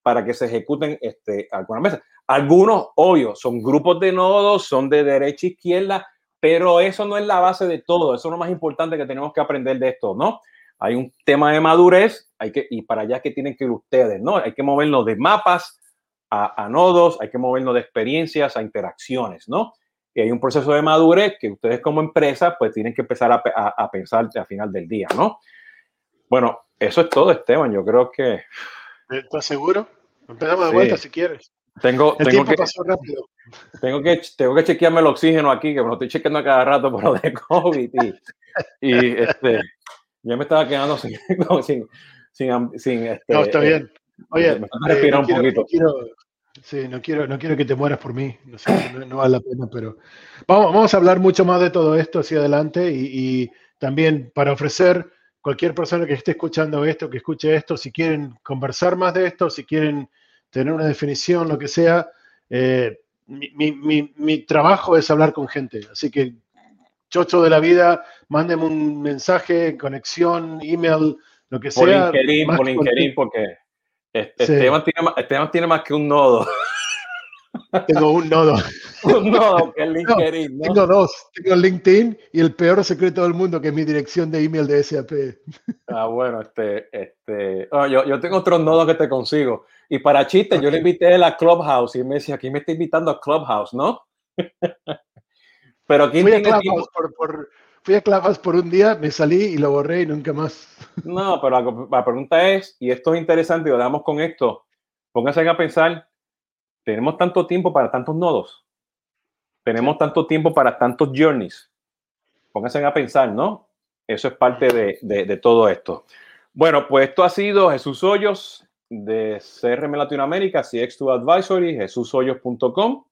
para que se ejecuten este, algunas veces. Algunos, obvio, son grupos de nodos, son de derecha a izquierda, pero eso no es la base de todo, eso es lo más importante que tenemos que aprender de esto, ¿no? Hay un tema de madurez, hay que, y para allá que tienen que ir ustedes, ¿no? Hay que movernos de mapas a, nodos, hay que movernos de experiencias a interacciones, ¿no? Y hay un proceso de madurez que ustedes como empresa pues tienen que empezar a, a, pensar al final del día, ¿no? Bueno, eso es todo, Esteban. Yo creo que... ¿Estás seguro? Empezamos de vuelta si quieres. Tengo, tengo que, Tengo que, tengo que chequearme el oxígeno aquí, que me lo estoy chequeando a cada rato por lo de COVID. Y, este, ya me estaba quedando sin. sin, sin, sin este, no, está bien. Oye, me eh, un quiero, poquito. Quiero, sí, no quiero, no quiero que te mueras por mí. No, sé, no, vale la pena, pero. Vamos, vamos a hablar mucho más de todo esto hacia adelante y, y también para ofrecer cualquier persona que esté escuchando esto, que escuche esto, si quieren conversar más de esto, si quieren tener una definición, lo que sea. Eh, mi, trabajo es hablar con gente, así que chocho de la vida, mándenme un mensaje, conexión, email, lo que sea. Por LinkedIn, por LinkedIn, porque Esteban, tiene más, Esteban tiene más que un nodo. Tengo un nodo. un nodo que es LinkedIn. Tengo dos. Tengo LinkedIn y el peor secreto del mundo, que es mi dirección de email de SAP. Ah, bueno, este, este, oh, yo, yo, tengo otros nodos que te consigo. Y para chistes, yo le invité a la Clubhouse y me decía, aquí me está invitando a Clubhouse, ¿no? Pero aquí fui, a Clubhouse por, fui a Clubhouse por un día, me salí y lo borré y nunca más. No, pero la, pregunta es, y esto es interesante, y lo damos con esto, pónganse a pensar, tenemos tanto tiempo para tantos nodos, tenemos tanto tiempo para tantos journeys, pónganse a pensar, ¿no? Eso es parte de, de, de todo esto. Bueno, pues esto ha sido Jesús Hoyos, de CRM Latinoamérica, CX2 Advisory, jesushoyos.com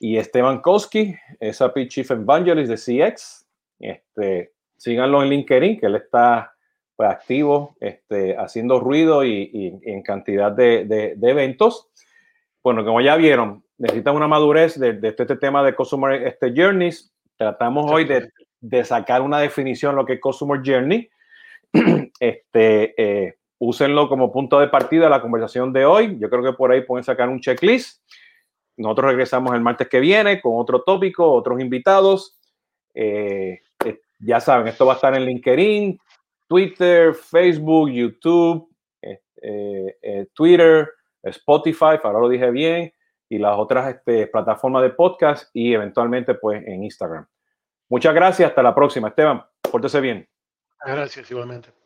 y Esteban Koski, SAP Chief Evangelist de CX. Este, síganlo en LinkedIn, que él está pues, activo, este, haciendo ruido y, en cantidad de, eventos. Bueno, como ya vieron, necesitan una madurez de, este, tema de Customer este, Journeys. Tratamos hoy de, sacar una definición de lo que es Customer Journey. este, eh, úsenlo como punto de partida de la conversación de hoy. Yo creo que por ahí pueden sacar un checklist. Nosotros regresamos el martes que viene con otro tópico, otros invitados. Eh, ya saben, esto va a estar en LinkedIn, Twitter, Facebook, YouTube, eh, Twitter, Spotify, ahora lo dije bien, y las otras este, plataformas de podcast y eventualmente pues en Instagram. Muchas gracias, hasta la próxima. Esteban, pórtese bien. Gracias, igualmente.